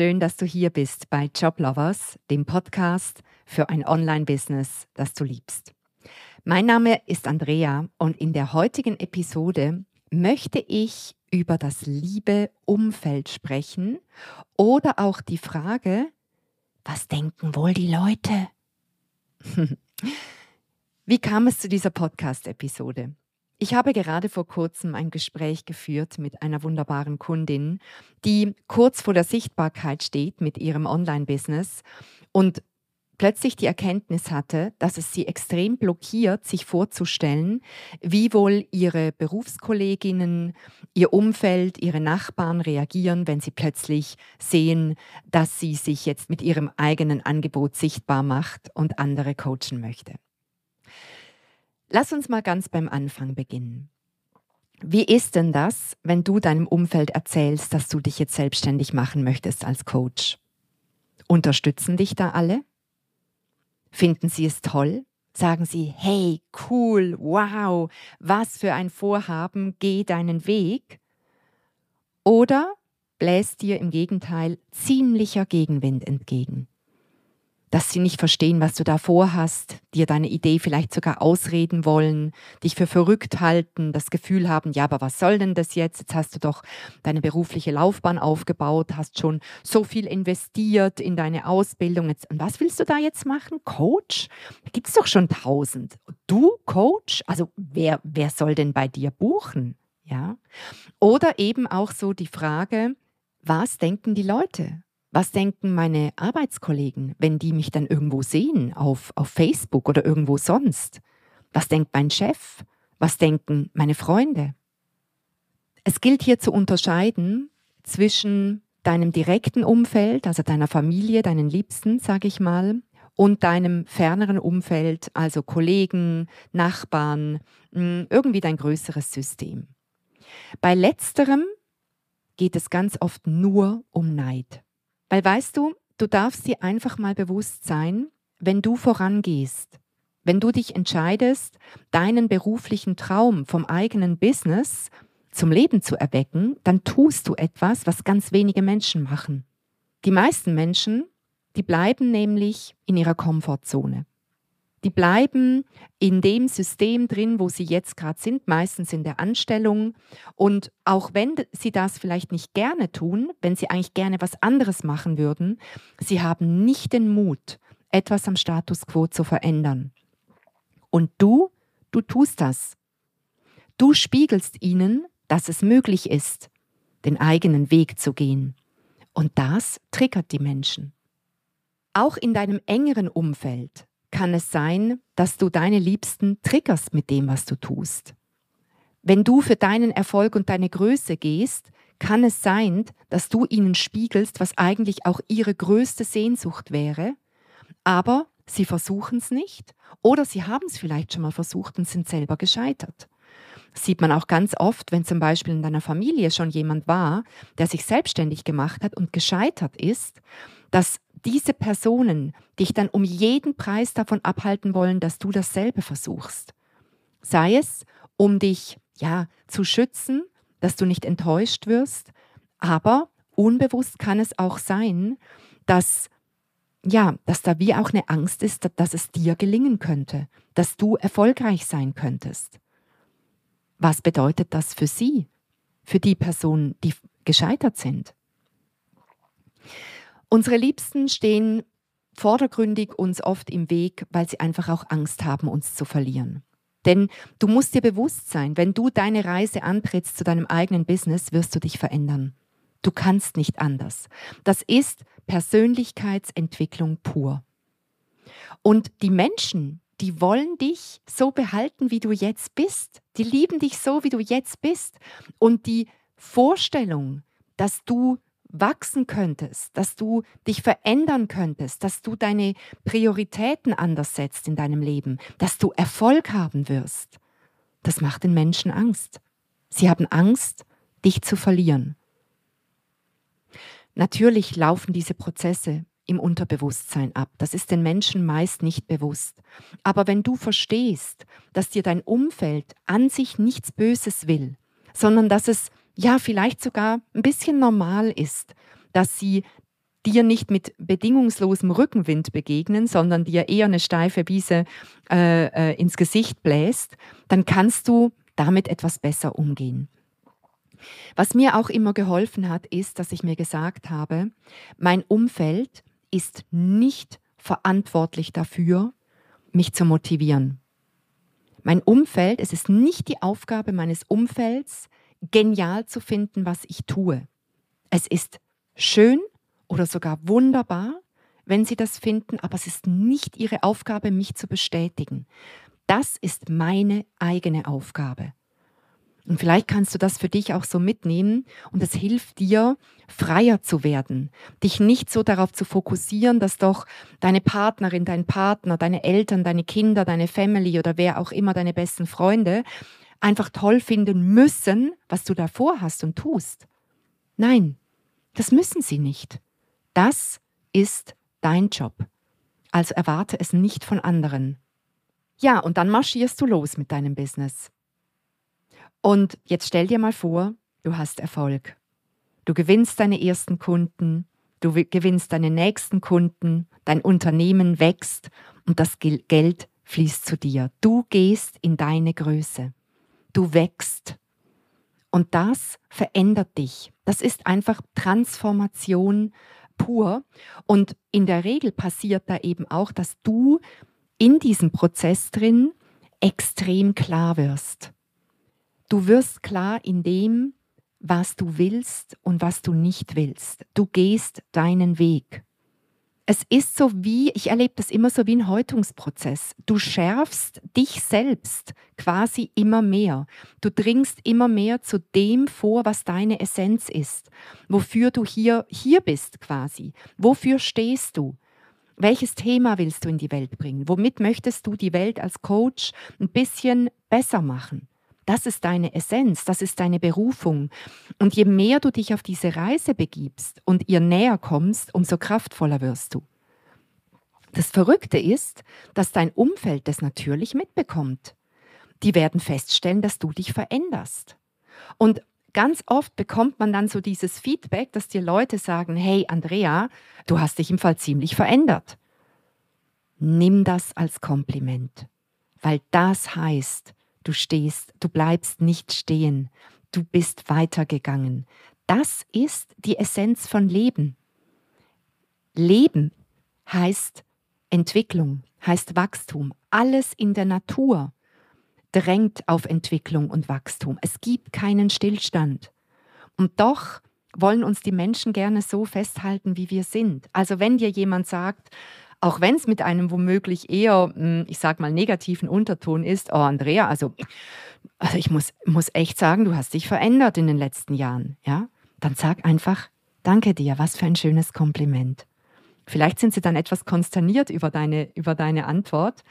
schön, dass du hier bist bei Joblovers, dem Podcast für ein Online-Business, das du liebst. Mein Name ist Andrea und in der heutigen Episode möchte ich über das liebe Umfeld sprechen oder auch die Frage, was denken wohl die Leute? Wie kam es zu dieser Podcast-Episode? Ich habe gerade vor kurzem ein Gespräch geführt mit einer wunderbaren Kundin, die kurz vor der Sichtbarkeit steht mit ihrem Online-Business und plötzlich die Erkenntnis hatte, dass es sie extrem blockiert, sich vorzustellen, wie wohl ihre Berufskolleginnen, ihr Umfeld, ihre Nachbarn reagieren, wenn sie plötzlich sehen, dass sie sich jetzt mit ihrem eigenen Angebot sichtbar macht und andere coachen möchte. Lass uns mal ganz beim Anfang beginnen. Wie ist denn das, wenn du deinem Umfeld erzählst, dass du dich jetzt selbstständig machen möchtest als Coach? Unterstützen dich da alle? Finden sie es toll? Sagen sie, hey, cool, wow, was für ein Vorhaben, geh deinen Weg? Oder bläst dir im Gegenteil ziemlicher Gegenwind entgegen? Dass sie nicht verstehen, was du da vorhast, dir deine Idee vielleicht sogar ausreden wollen, dich für verrückt halten, das Gefühl haben, ja, aber was soll denn das jetzt? Jetzt hast du doch deine berufliche Laufbahn aufgebaut, hast schon so viel investiert in deine Ausbildung. Jetzt, und was willst du da jetzt machen? Coach? Da gibt es doch schon tausend. Du Coach? Also wer, wer soll denn bei dir buchen? Ja. Oder eben auch so die Frage, was denken die Leute? Was denken meine Arbeitskollegen, wenn die mich dann irgendwo sehen, auf, auf Facebook oder irgendwo sonst? Was denkt mein Chef? Was denken meine Freunde? Es gilt hier zu unterscheiden zwischen deinem direkten Umfeld, also deiner Familie, deinen Liebsten, sage ich mal, und deinem ferneren Umfeld, also Kollegen, Nachbarn, hm, irgendwie dein größeres System. Bei letzterem geht es ganz oft nur um Neid. Weil weißt du, du darfst dir einfach mal bewusst sein, wenn du vorangehst, wenn du dich entscheidest, deinen beruflichen Traum vom eigenen Business zum Leben zu erwecken, dann tust du etwas, was ganz wenige Menschen machen. Die meisten Menschen, die bleiben nämlich in ihrer Komfortzone. Die bleiben in dem System drin, wo sie jetzt gerade sind, meistens in der Anstellung. Und auch wenn sie das vielleicht nicht gerne tun, wenn sie eigentlich gerne was anderes machen würden, sie haben nicht den Mut, etwas am Status quo zu verändern. Und du, du tust das. Du spiegelst ihnen, dass es möglich ist, den eigenen Weg zu gehen. Und das triggert die Menschen. Auch in deinem engeren Umfeld kann es sein, dass du deine Liebsten triggerst mit dem, was du tust. Wenn du für deinen Erfolg und deine Größe gehst, kann es sein, dass du ihnen spiegelst, was eigentlich auch ihre größte Sehnsucht wäre, aber sie versuchen es nicht oder sie haben es vielleicht schon mal versucht und sind selber gescheitert. Das sieht man auch ganz oft, wenn zum Beispiel in deiner Familie schon jemand war, der sich selbstständig gemacht hat und gescheitert ist, dass diese Personen dich dann um jeden Preis davon abhalten wollen, dass du dasselbe versuchst. Sei es, um dich ja zu schützen, dass du nicht enttäuscht wirst, aber unbewusst kann es auch sein, dass ja, dass da wie auch eine Angst ist, dass es dir gelingen könnte, dass du erfolgreich sein könntest. Was bedeutet das für sie, für die Personen, die gescheitert sind? Unsere Liebsten stehen vordergründig uns oft im Weg, weil sie einfach auch Angst haben, uns zu verlieren. Denn du musst dir bewusst sein, wenn du deine Reise antrittst zu deinem eigenen Business, wirst du dich verändern. Du kannst nicht anders. Das ist Persönlichkeitsentwicklung pur. Und die Menschen, die wollen dich so behalten, wie du jetzt bist. Die lieben dich so, wie du jetzt bist. Und die Vorstellung, dass du wachsen könntest, dass du dich verändern könntest, dass du deine Prioritäten anders setzt in deinem Leben, dass du Erfolg haben wirst, das macht den Menschen Angst. Sie haben Angst, dich zu verlieren. Natürlich laufen diese Prozesse im Unterbewusstsein ab. Das ist den Menschen meist nicht bewusst. Aber wenn du verstehst, dass dir dein Umfeld an sich nichts Böses will, sondern dass es ja vielleicht sogar ein bisschen normal ist, dass sie dir nicht mit bedingungslosem Rückenwind begegnen, sondern dir eher eine steife Wiese äh, äh, ins Gesicht bläst, dann kannst du damit etwas besser umgehen. Was mir auch immer geholfen hat, ist, dass ich mir gesagt habe, mein Umfeld ist nicht verantwortlich dafür, mich zu motivieren. Mein Umfeld, es ist nicht die Aufgabe meines Umfelds, genial zu finden, was ich tue. Es ist schön oder sogar wunderbar, wenn sie das finden, aber es ist nicht ihre Aufgabe, mich zu bestätigen. Das ist meine eigene Aufgabe. Und vielleicht kannst du das für dich auch so mitnehmen und es hilft dir, freier zu werden, dich nicht so darauf zu fokussieren, dass doch deine Partnerin, dein Partner, deine Eltern, deine Kinder, deine Family oder wer auch immer deine besten Freunde einfach toll finden müssen, was du davor hast und tust. Nein, das müssen sie nicht. Das ist dein Job. Also erwarte es nicht von anderen. Ja, und dann marschierst du los mit deinem Business. Und jetzt stell dir mal vor, du hast Erfolg. Du gewinnst deine ersten Kunden, du gewinnst deine nächsten Kunden, dein Unternehmen wächst und das Geld fließt zu dir. Du gehst in deine Größe. Du wächst. Und das verändert dich. Das ist einfach Transformation pur. Und in der Regel passiert da eben auch, dass du in diesem Prozess drin extrem klar wirst. Du wirst klar in dem, was du willst und was du nicht willst. Du gehst deinen Weg. Es ist so wie, ich erlebe das immer so wie ein Häutungsprozess. Du schärfst dich selbst quasi immer mehr. Du dringst immer mehr zu dem vor, was deine Essenz ist, wofür du hier, hier bist quasi. Wofür stehst du? Welches Thema willst du in die Welt bringen? Womit möchtest du die Welt als Coach ein bisschen besser machen? Das ist deine Essenz, das ist deine Berufung. Und je mehr du dich auf diese Reise begibst und ihr näher kommst, umso kraftvoller wirst du. Das Verrückte ist, dass dein Umfeld das natürlich mitbekommt. Die werden feststellen, dass du dich veränderst. Und ganz oft bekommt man dann so dieses Feedback, dass dir Leute sagen, hey Andrea, du hast dich im Fall ziemlich verändert. Nimm das als Kompliment, weil das heißt, Du stehst, du bleibst nicht stehen, du bist weitergegangen. Das ist die Essenz von Leben. Leben heißt Entwicklung, heißt Wachstum. Alles in der Natur drängt auf Entwicklung und Wachstum. Es gibt keinen Stillstand. Und doch wollen uns die Menschen gerne so festhalten, wie wir sind. Also wenn dir jemand sagt, auch wenn es mit einem womöglich eher, hm, ich sag mal, negativen Unterton ist, oh Andrea, also, also ich muss, muss echt sagen, du hast dich verändert in den letzten Jahren, ja? Dann sag einfach, danke dir, was für ein schönes Kompliment. Vielleicht sind sie dann etwas konsterniert über deine, über deine Antwort,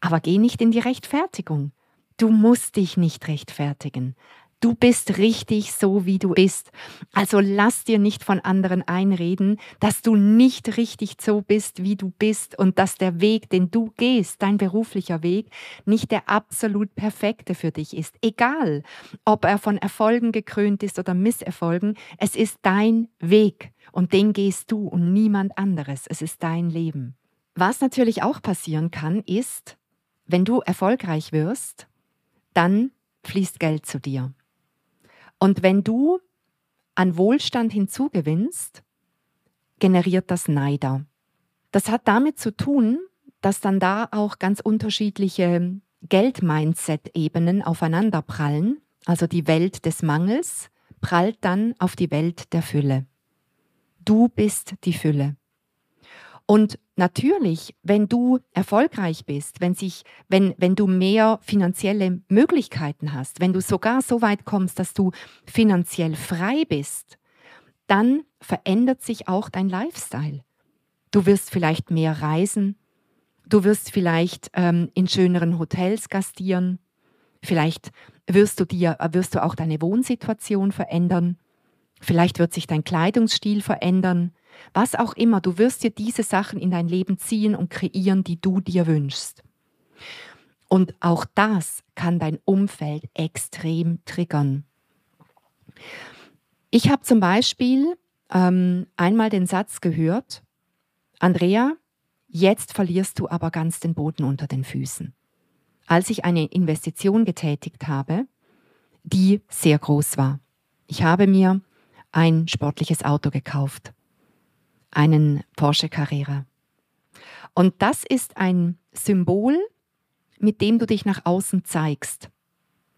aber geh nicht in die Rechtfertigung. Du musst dich nicht rechtfertigen. Du bist richtig so, wie du bist. Also lass dir nicht von anderen einreden, dass du nicht richtig so bist, wie du bist und dass der Weg, den du gehst, dein beruflicher Weg, nicht der absolut perfekte für dich ist. Egal, ob er von Erfolgen gekrönt ist oder Misserfolgen, es ist dein Weg und den gehst du und niemand anderes. Es ist dein Leben. Was natürlich auch passieren kann, ist, wenn du erfolgreich wirst, dann fließt Geld zu dir. Und wenn du an Wohlstand hinzugewinnst, generiert das Neider. Das hat damit zu tun, dass dann da auch ganz unterschiedliche Geld-Mindset-Ebenen aufeinanderprallen. Also die Welt des Mangels prallt dann auf die Welt der Fülle. Du bist die Fülle. Und natürlich, wenn du erfolgreich bist, wenn, sich, wenn, wenn du mehr finanzielle Möglichkeiten hast, wenn du sogar so weit kommst, dass du finanziell frei bist, dann verändert sich auch dein Lifestyle. Du wirst vielleicht mehr reisen, du wirst vielleicht ähm, in schöneren Hotels gastieren, vielleicht wirst du, dir, wirst du auch deine Wohnsituation verändern, vielleicht wird sich dein Kleidungsstil verändern, was auch immer, du wirst dir diese Sachen in dein Leben ziehen und kreieren, die du dir wünschst. Und auch das kann dein Umfeld extrem triggern. Ich habe zum Beispiel ähm, einmal den Satz gehört, Andrea, jetzt verlierst du aber ganz den Boden unter den Füßen. Als ich eine Investition getätigt habe, die sehr groß war. Ich habe mir ein sportliches Auto gekauft, einen Porsche Carrera. Und das ist ein Symbol, mit dem du dich nach außen zeigst.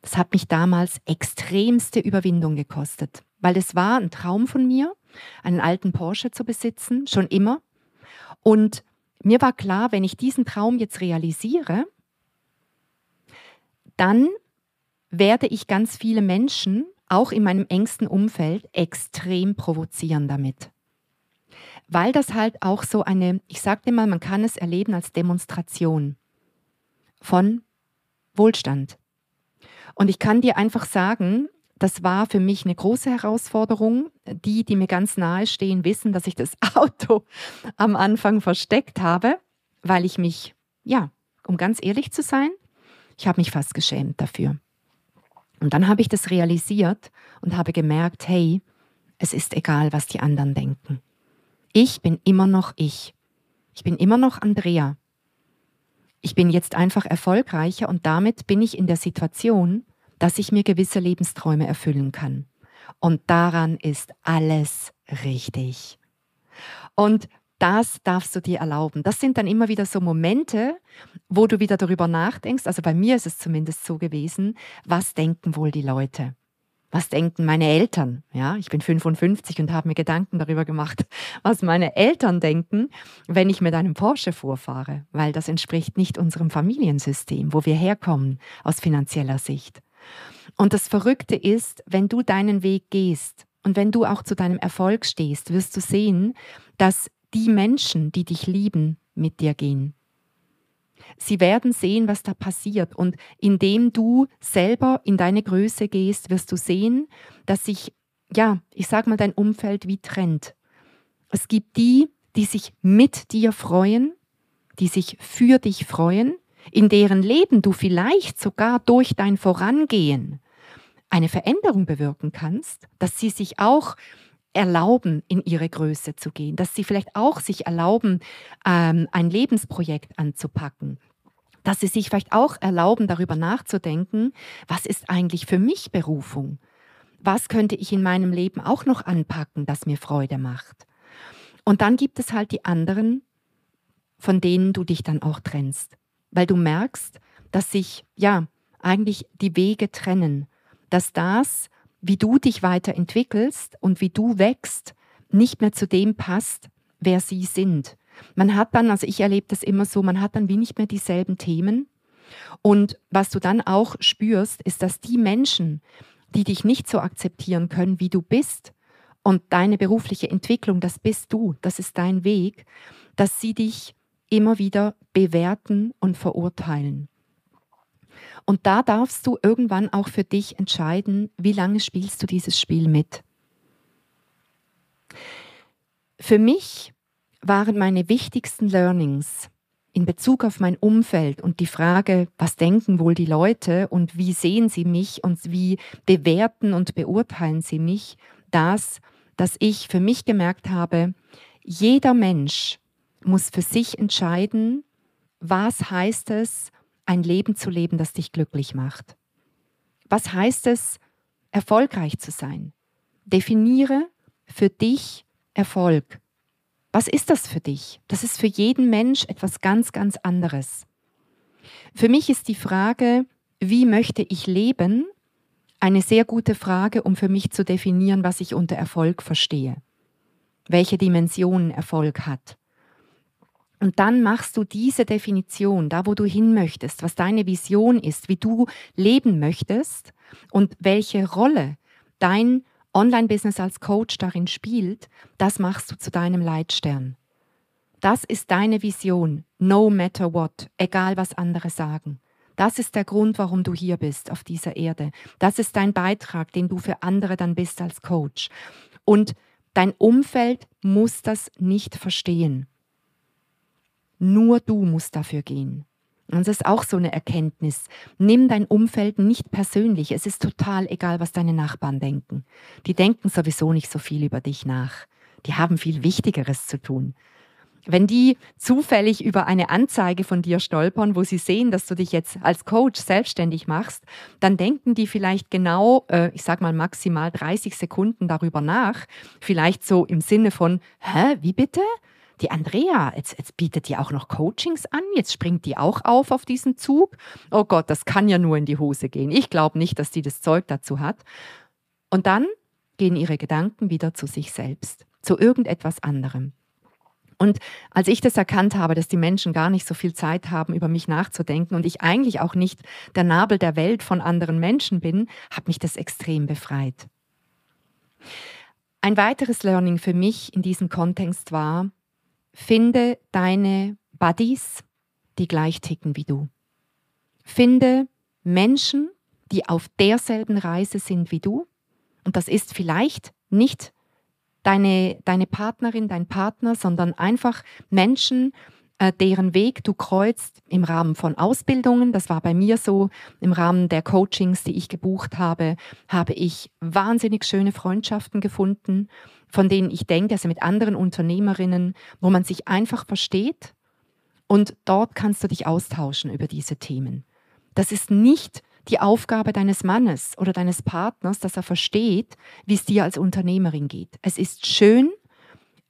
Das hat mich damals extremste Überwindung gekostet, weil es war ein Traum von mir, einen alten Porsche zu besitzen, schon immer. Und mir war klar, wenn ich diesen Traum jetzt realisiere, dann werde ich ganz viele Menschen, auch in meinem engsten Umfeld, extrem provozieren damit. Weil das halt auch so eine, ich sagte mal, man kann es erleben als Demonstration von Wohlstand. Und ich kann dir einfach sagen, das war für mich eine große Herausforderung. Die, die mir ganz nahe stehen, wissen, dass ich das Auto am Anfang versteckt habe, weil ich mich, ja, um ganz ehrlich zu sein, ich habe mich fast geschämt dafür. Und dann habe ich das realisiert und habe gemerkt, hey, es ist egal, was die anderen denken. Ich bin immer noch ich. Ich bin immer noch Andrea. Ich bin jetzt einfach erfolgreicher und damit bin ich in der Situation, dass ich mir gewisse Lebensträume erfüllen kann. Und daran ist alles richtig. Und das darfst du dir erlauben. Das sind dann immer wieder so Momente, wo du wieder darüber nachdenkst. Also bei mir ist es zumindest so gewesen, was denken wohl die Leute? Was denken meine Eltern? Ja, ich bin 55 und habe mir Gedanken darüber gemacht, was meine Eltern denken, wenn ich mit einem Porsche vorfahre, weil das entspricht nicht unserem Familiensystem, wo wir herkommen aus finanzieller Sicht. Und das Verrückte ist, wenn du deinen Weg gehst und wenn du auch zu deinem Erfolg stehst, wirst du sehen, dass die Menschen, die dich lieben, mit dir gehen. Sie werden sehen, was da passiert. Und indem du selber in deine Größe gehst, wirst du sehen, dass sich, ja, ich sag mal, dein Umfeld wie trennt. Es gibt die, die sich mit dir freuen, die sich für dich freuen in deren Leben du vielleicht sogar durch dein Vorangehen eine Veränderung bewirken kannst, dass sie sich auch erlauben, in ihre Größe zu gehen, dass sie vielleicht auch sich erlauben, ähm, ein Lebensprojekt anzupacken, dass sie sich vielleicht auch erlauben, darüber nachzudenken, was ist eigentlich für mich Berufung? Was könnte ich in meinem Leben auch noch anpacken, das mir Freude macht? Und dann gibt es halt die anderen, von denen du dich dann auch trennst weil du merkst, dass sich ja eigentlich die Wege trennen, dass das, wie du dich weiterentwickelst und wie du wächst, nicht mehr zu dem passt, wer sie sind. Man hat dann, also ich erlebe das immer so, man hat dann wie nicht mehr dieselben Themen. Und was du dann auch spürst, ist, dass die Menschen, die dich nicht so akzeptieren können, wie du bist, und deine berufliche Entwicklung, das bist du, das ist dein Weg, dass sie dich immer wieder bewerten und verurteilen. Und da darfst du irgendwann auch für dich entscheiden, wie lange spielst du dieses Spiel mit. Für mich waren meine wichtigsten Learnings in Bezug auf mein Umfeld und die Frage, was denken wohl die Leute und wie sehen sie mich und wie bewerten und beurteilen sie mich, das, dass ich für mich gemerkt habe, jeder Mensch muss für sich entscheiden, was heißt es, ein Leben zu leben, das dich glücklich macht. Was heißt es, erfolgreich zu sein? Definiere für dich Erfolg. Was ist das für dich? Das ist für jeden Mensch etwas ganz, ganz anderes. Für mich ist die Frage, wie möchte ich leben, eine sehr gute Frage, um für mich zu definieren, was ich unter Erfolg verstehe. Welche Dimensionen Erfolg hat. Und dann machst du diese Definition, da wo du hin möchtest, was deine Vision ist, wie du leben möchtest und welche Rolle dein Online-Business als Coach darin spielt, das machst du zu deinem Leitstern. Das ist deine Vision, no matter what, egal was andere sagen. Das ist der Grund, warum du hier bist auf dieser Erde. Das ist dein Beitrag, den du für andere dann bist als Coach. Und dein Umfeld muss das nicht verstehen. Nur du musst dafür gehen. Und das ist auch so eine Erkenntnis. Nimm dein Umfeld nicht persönlich. Es ist total egal, was deine Nachbarn denken. Die denken sowieso nicht so viel über dich nach. die haben viel Wichtigeres zu tun. Wenn die zufällig über eine Anzeige von dir stolpern, wo sie sehen, dass du dich jetzt als Coach selbstständig machst, dann denken die vielleicht genau, äh, ich sag mal maximal 30 Sekunden darüber nach. Vielleicht so im Sinne von, hä, wie bitte? Die Andrea, jetzt, jetzt bietet die auch noch Coachings an, jetzt springt die auch auf auf diesen Zug. Oh Gott, das kann ja nur in die Hose gehen. Ich glaube nicht, dass die das Zeug dazu hat. Und dann gehen ihre Gedanken wieder zu sich selbst, zu irgendetwas anderem. Und als ich das erkannt habe, dass die Menschen gar nicht so viel Zeit haben, über mich nachzudenken und ich eigentlich auch nicht der Nabel der Welt von anderen Menschen bin, hat mich das extrem befreit. Ein weiteres Learning für mich in diesem Kontext war, finde deine Buddies, die gleich ticken wie du. Finde Menschen, die auf derselben Reise sind wie du. Und das ist vielleicht nicht deine, deine Partnerin, dein Partner, sondern einfach Menschen, äh, deren Weg du kreuzt im Rahmen von Ausbildungen. Das war bei mir so. Im Rahmen der Coachings, die ich gebucht habe, habe ich wahnsinnig schöne Freundschaften gefunden, von denen ich denke, also mit anderen Unternehmerinnen, wo man sich einfach versteht. Und dort kannst du dich austauschen über diese Themen. Das ist nicht die Aufgabe deines Mannes oder deines Partners, dass er versteht, wie es dir als Unternehmerin geht. Es ist schön,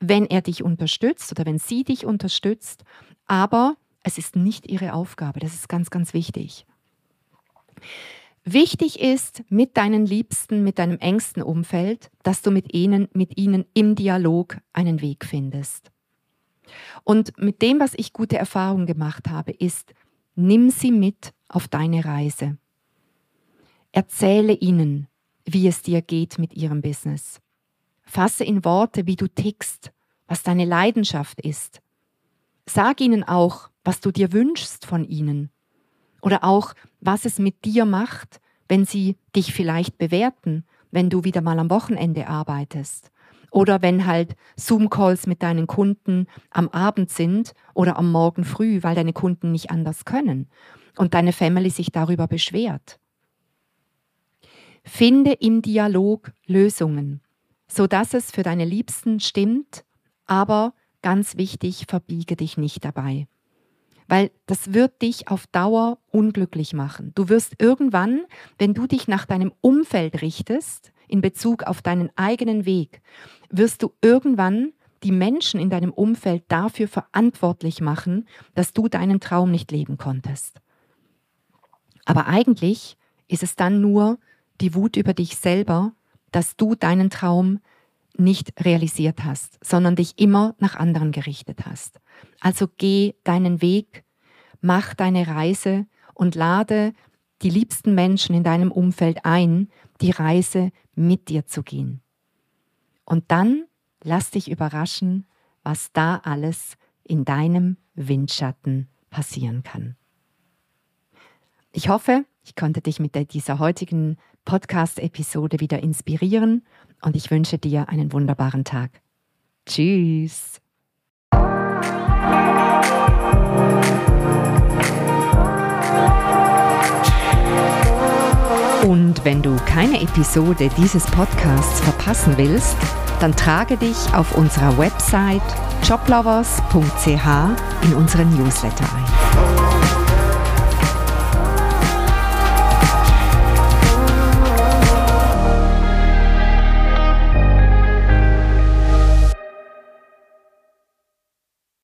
wenn er dich unterstützt oder wenn sie dich unterstützt, aber es ist nicht ihre Aufgabe. Das ist ganz, ganz wichtig. Wichtig ist mit deinen Liebsten, mit deinem engsten Umfeld, dass du mit ihnen, mit ihnen im Dialog einen Weg findest. Und mit dem, was ich gute Erfahrungen gemacht habe, ist, nimm sie mit auf deine Reise. Erzähle ihnen, wie es dir geht mit ihrem Business. Fasse in Worte, wie du tickst, was deine Leidenschaft ist. Sag ihnen auch, was du dir wünschst von ihnen. Oder auch, was es mit dir macht, wenn sie dich vielleicht bewerten, wenn du wieder mal am Wochenende arbeitest. Oder wenn halt Zoom-Calls mit deinen Kunden am Abend sind oder am Morgen früh, weil deine Kunden nicht anders können und deine Family sich darüber beschwert. Finde im Dialog Lösungen, sodass es für deine Liebsten stimmt, aber ganz wichtig, verbiege dich nicht dabei. Weil das wird dich auf Dauer unglücklich machen. Du wirst irgendwann, wenn du dich nach deinem Umfeld richtest, in Bezug auf deinen eigenen Weg, wirst du irgendwann die Menschen in deinem Umfeld dafür verantwortlich machen, dass du deinen Traum nicht leben konntest. Aber eigentlich ist es dann nur die Wut über dich selber, dass du deinen Traum nicht realisiert hast, sondern dich immer nach anderen gerichtet hast. Also geh deinen Weg, mach deine Reise und lade die liebsten Menschen in deinem Umfeld ein, die Reise mit dir zu gehen. Und dann lass dich überraschen, was da alles in deinem Windschatten passieren kann. Ich hoffe, ich konnte dich mit dieser heutigen Podcast-Episode wieder inspirieren und ich wünsche dir einen wunderbaren Tag. Tschüss. Und wenn du keine Episode dieses Podcasts verpassen willst, dann trage dich auf unserer Website joblovers.ch in unseren Newsletter ein.